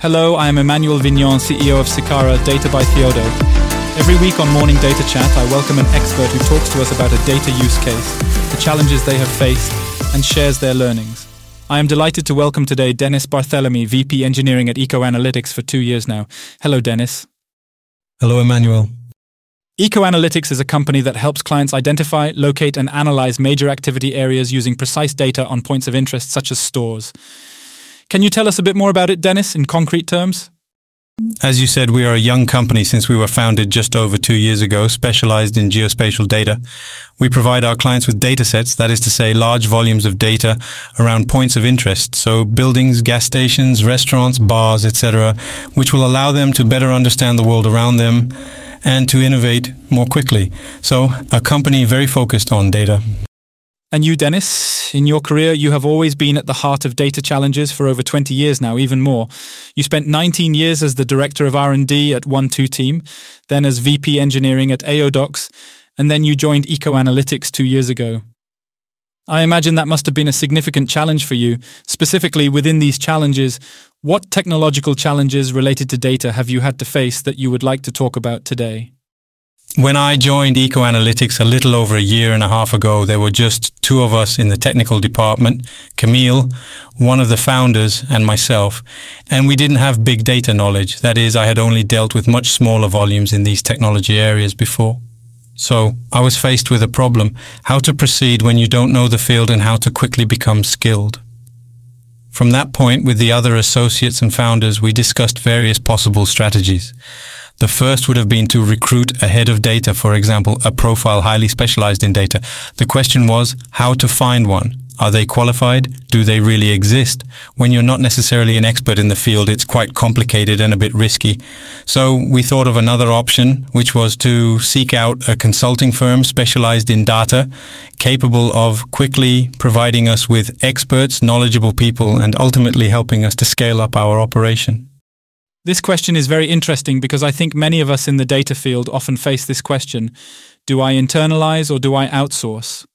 Hello, I am Emmanuel Vignon, CEO of Sicara Data by Theodo. Every week on Morning Data Chat, I welcome an expert who talks to us about a data use case, the challenges they have faced, and shares their learnings. I am delighted to welcome today Denis Barthelemy, VP Engineering at Echo Analytics for two years now. Hello, Denis. Hello, Emmanuel. Echo Analytics is a company that helps clients identify, locate, and analyze major activity areas using precise data on points of interest such as stores. Can you tell us a bit more about it, Denis, in concrete terms? As you said, we are a young company since we were founded just over two years ago, specialized in geospatial data. We provide our clients with data sets, that is to say, large volumes of data around points of interest, so buildings, gas stations, restaurants, bars, etc., which will allow them to better understand the world around them and to innovate more quickly. So, a company very focused on data. And you, Denis, in your career, you have always been at the heart of data challenges for over 20 years now, even more. You spent 19 years as the director of R&D at One2Team, then as VP engineering at AODocs, and then you joined Echo Analytics two years ago. I imagine that must have been a significant challenge for you. Specifically, within these challenges, what technological challenges related to data have you had to face that you would like to talk about today? When I joined Echo Analytics a little over a year and a half ago, there were just two of us in the technical department, Camille, one of the founders, and myself. And we didn't have big data knowledge. That is, I had only dealt with much smaller volumes in these technology areas before. So I was faced with a problem, how to proceed when you don't know the field and how to quickly become skilled. From that point, with the other associates and founders, we discussed various possible strategies. The first would have been to recruit a head of data, for example, a profile highly specialized in data. The question was how to find one. Are they qualified? Do they really exist? When you're not necessarily an expert in the field, it's quite complicated and a bit risky. So we thought of another option, which was to seek out a consulting firm specialized in data, capable of quickly providing us with experts, knowledgeable people, and ultimately helping us to scale up our operation. This question is very interesting because I think many of us in the data field often face this question Do I internalize or do I outsource?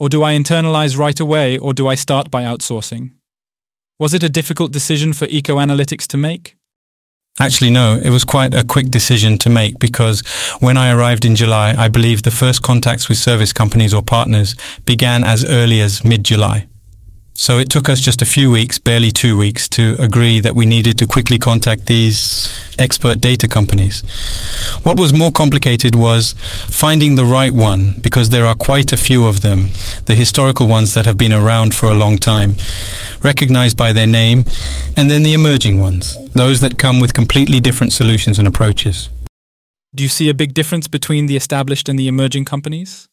Or do I internalize right away or do I start by outsourcing? Was it a difficult decision for Echo Analytics to make? Actually, no. It was quite a quick decision to make because when I arrived in July, I believe the first contacts with service companies or partners began as early as mid-July. So it took us just a few weeks, barely two weeks, to agree that we needed to quickly contact these expert data companies. What was more complicated was finding the right one, because there are quite a few of them, the historical ones that have been around for a long time, recognized by their name, and then the emerging ones, those that come with completely different solutions and approaches. Do you see a big difference between the established and the emerging companies?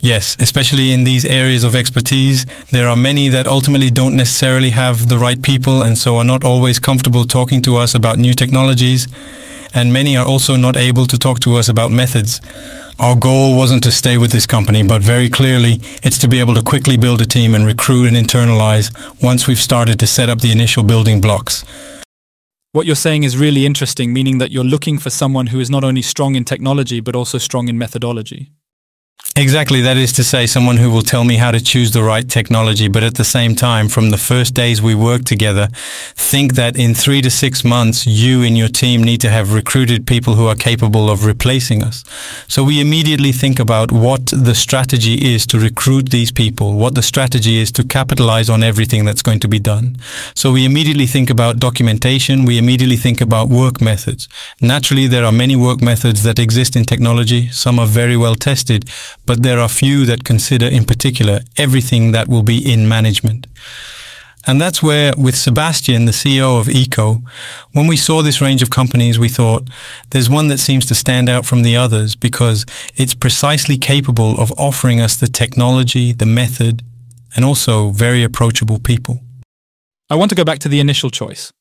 Yes, especially in these areas of expertise, there are many that ultimately don't necessarily have the right people and so are not always comfortable talking to us about new technologies. And many are also not able to talk to us about methods. Our goal wasn't to stay with this company, but very clearly it's to be able to quickly build a team and recruit and internalize once we've started to set up the initial building blocks. What you're saying is really interesting, meaning that you're looking for someone who is not only strong in technology, but also strong in methodology. Exactly. That is to say, someone who will tell me how to choose the right technology, but at the same time, from the first days we work together, think that in three to six months, you and your team need to have recruited people who are capable of replacing us. So we immediately think about what the strategy is to recruit these people, what the strategy is to capitalize on everything that's going to be done. So we immediately think about documentation. We immediately think about work methods. Naturally, there are many work methods that exist in technology. Some are very well tested but there are few that consider in particular everything that will be in management. And that's where, with Sebastian, the CEO of Echo, when we saw this range of companies, we thought there's one that seems to stand out from the others because it's precisely capable of offering us the technology, the method, and also very approachable people. I want to go back to the initial choice.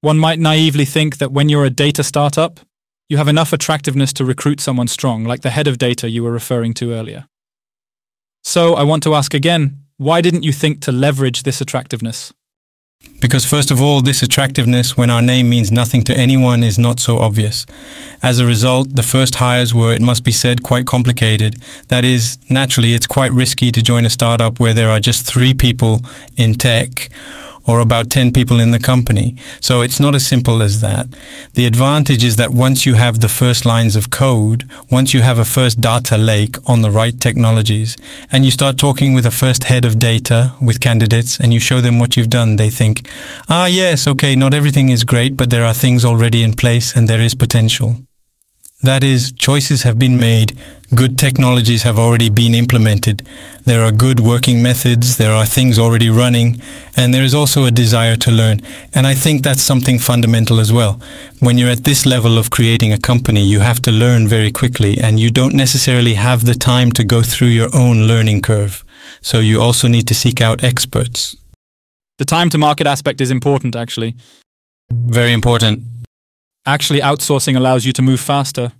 One might naively think that when you're a data startup, you have enough attractiveness to recruit someone strong, like the head of data you were referring to earlier. So I want to ask again, why didn't you think to leverage this attractiveness? Because first of all, this attractiveness, when our name means nothing to anyone, is not so obvious. As a result, the first hires were, it must be said, quite complicated. That is, naturally, it's quite risky to join a startup where there are just three people in tech or about 10 people in the company. So it's not as simple as that. The advantage is that once you have the first lines of code, once you have a first data lake on the right technologies, and you start talking with a first head of data with candidates and you show them what you've done, they think, ah, yes, okay, not everything is great, but there are things already in place and there is potential. That is, choices have been made, good technologies have already been implemented, there are good working methods, there are things already running, and there is also a desire to learn. And I think that's something fundamental as well. When you're at this level of creating a company, you have to learn very quickly, and you don't necessarily have the time to go through your own learning curve. So you also need to seek out experts. The time to market aspect is important, actually. Very important. Actually, outsourcing allows you to move faster.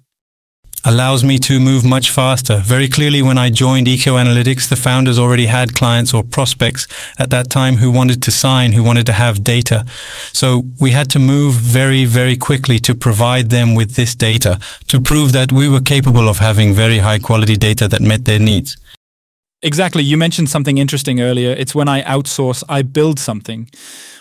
Allows me to move much faster. Very clearly, when I joined Echo Analytics, the founders already had clients or prospects at that time who wanted to sign, who wanted to have data. So we had to move very, very quickly to provide them with this data to prove that we were capable of having very high quality data that met their needs. Exactly. You mentioned something interesting earlier. It's when I outsource, I build something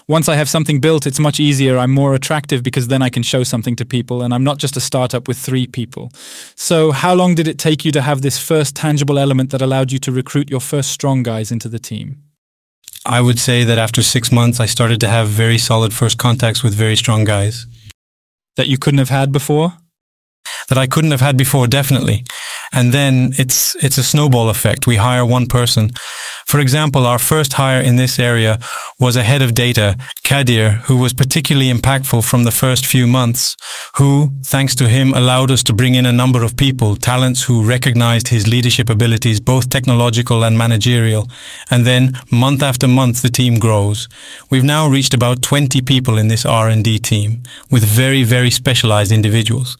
once I have something built, it's much easier. I'm more attractive because then I can show something to people and I'm not just a startup with three people. So, how long did it take you to have this first tangible element that allowed you to recruit your first strong guys into the team? I would say that after six months, I started to have very solid first contacts with very strong guys. That you couldn't have had before? That I couldn't have had before, definitely. And then it's, it's a snowball effect. We hire one person for example, our first hire in this area was a head of data, Kadir, who was particularly impactful from the first few months, who, thanks to him, allowed us to bring in a number of people, talents who recognized his leadership abilities, both technological and managerial. And then, month after month, the team grows. We've now reached about 20 people in this R&D team, with very, very specialized individuals.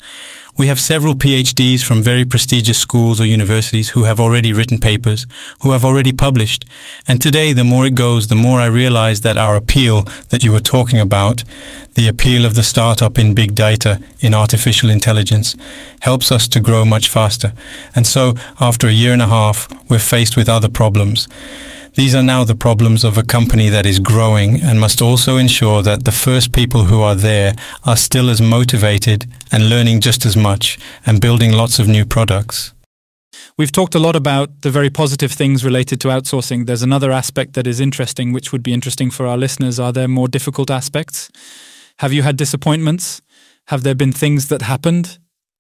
We have several PhDs from very prestigious schools or universities who have already written papers, who have already published. And today, the more it goes, the more I realize that our appeal that you were talking about, the appeal of the startup in big data, in artificial intelligence, helps us to grow much faster. And so, after a year and a half, we're faced with other problems. These are now the problems of a company that is growing and must also ensure that the first people who are there are still as motivated and learning just as much and building lots of new products. We've talked a lot about the very positive things related to outsourcing. There's another aspect that is interesting, which would be interesting for our listeners. Are there more difficult aspects? Have you had disappointments? Have there been things that happened?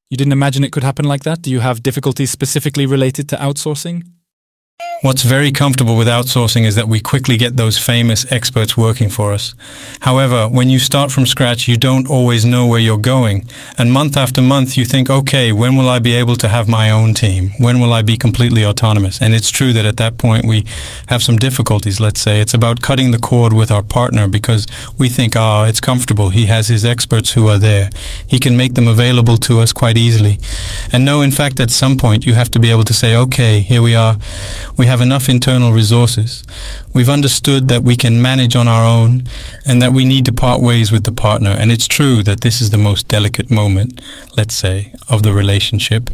You didn't imagine it could happen like that? Do you have difficulties specifically related to outsourcing? What's very comfortable with outsourcing is that we quickly get those famous experts working for us. However, when you start from scratch, you don't always know where you're going. And month after month, you think, okay, when will I be able to have my own team? When will I be completely autonomous? And it's true that at that point, we have some difficulties, let's say. It's about cutting the cord with our partner because we think, ah, oh, it's comfortable. He has his experts who are there. He can make them available to us quite easily. And no, in fact, at some point, you have to be able to say, okay, here we are. We have enough internal resources. We've understood that we can manage on our own and that we need to part ways with the partner. And it's true that this is the most delicate moment, let's say, of the relationship.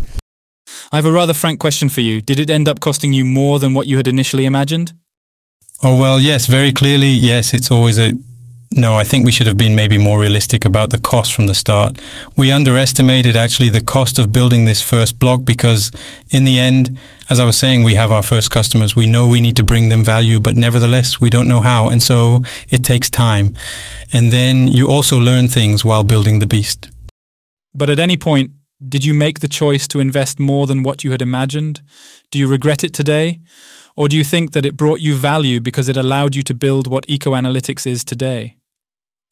I have a rather frank question for you. Did it end up costing you more than what you had initially imagined? Oh, well, yes, very clearly, yes. It's always a no, I think we should have been maybe more realistic about the cost from the start. We underestimated actually the cost of building this first block because in the end, as I was saying, we have our first customers. We know we need to bring them value, but nevertheless, we don't know how. And so it takes time. And then you also learn things while building the beast. But at any point, did you make the choice to invest more than what you had imagined? Do you regret it today? Or do you think that it brought you value because it allowed you to build what Echo Analytics is today?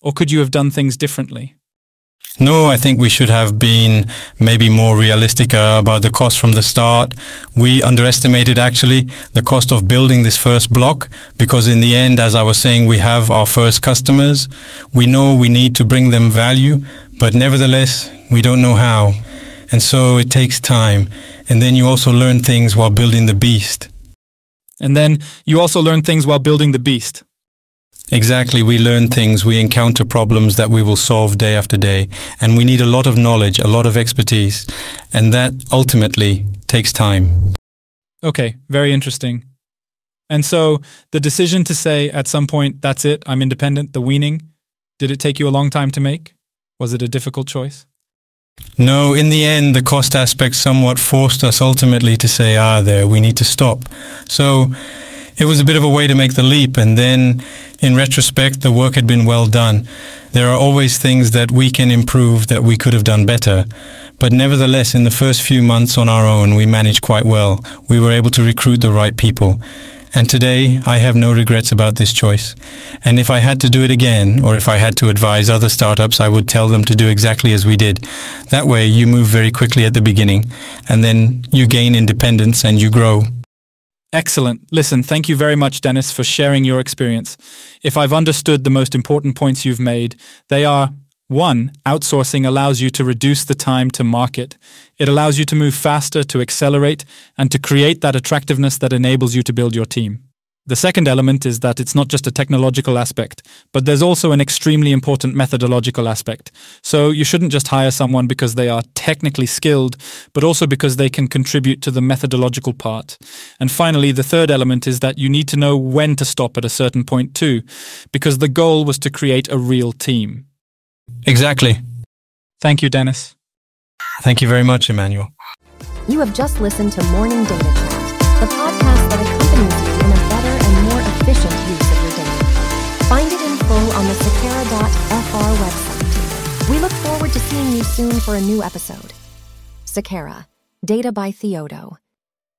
Or could you have done things differently? No, I think we should have been maybe more realistic uh, about the cost from the start. We underestimated actually the cost of building this first block because in the end, as I was saying, we have our first customers. We know we need to bring them value, but nevertheless, we don't know how. And so it takes time. And then you also learn things while building the beast. And then you also learn things while building the beast. Exactly. We learn things, we encounter problems that we will solve day after day. And we need a lot of knowledge, a lot of expertise. And that ultimately takes time. Okay, very interesting. And so the decision to say at some point, that's it, I'm independent, the weaning, did it take you a long time to make? Was it a difficult choice? No, in the end, the cost aspect somewhat forced us ultimately to say, ah, there, we need to stop. So it was a bit of a way to make the leap. And then in retrospect, the work had been well done. There are always things that we can improve that we could have done better. But nevertheless, in the first few months on our own, we managed quite well. We were able to recruit the right people. And today, I have no regrets about this choice. And if I had to do it again, or if I had to advise other startups, I would tell them to do exactly as we did. That way, you move very quickly at the beginning, and then you gain independence and you grow. Excellent. Listen, thank you very much, Denis, for sharing your experience. If I've understood the most important points you've made, they are one, outsourcing allows you to reduce the time to market. It allows you to move faster, to accelerate, and to create that attractiveness that enables you to build your team. The second element is that it's not just a technological aspect, but there's also an extremely important methodological aspect. So you shouldn't just hire someone because they are technically skilled, but also because they can contribute to the methodological part. And finally, the third element is that you need to know when to stop at a certain point too, because the goal was to create a real team. Exactly. Thank you, Denis. Thank you very much, Emmanuel. You have just listened to Morning Data Chat, the podcast efficient use of your data. Find it in full on the Sicara.fr website. We look forward to seeing you soon for a new episode. Sakara, Data by Theodo.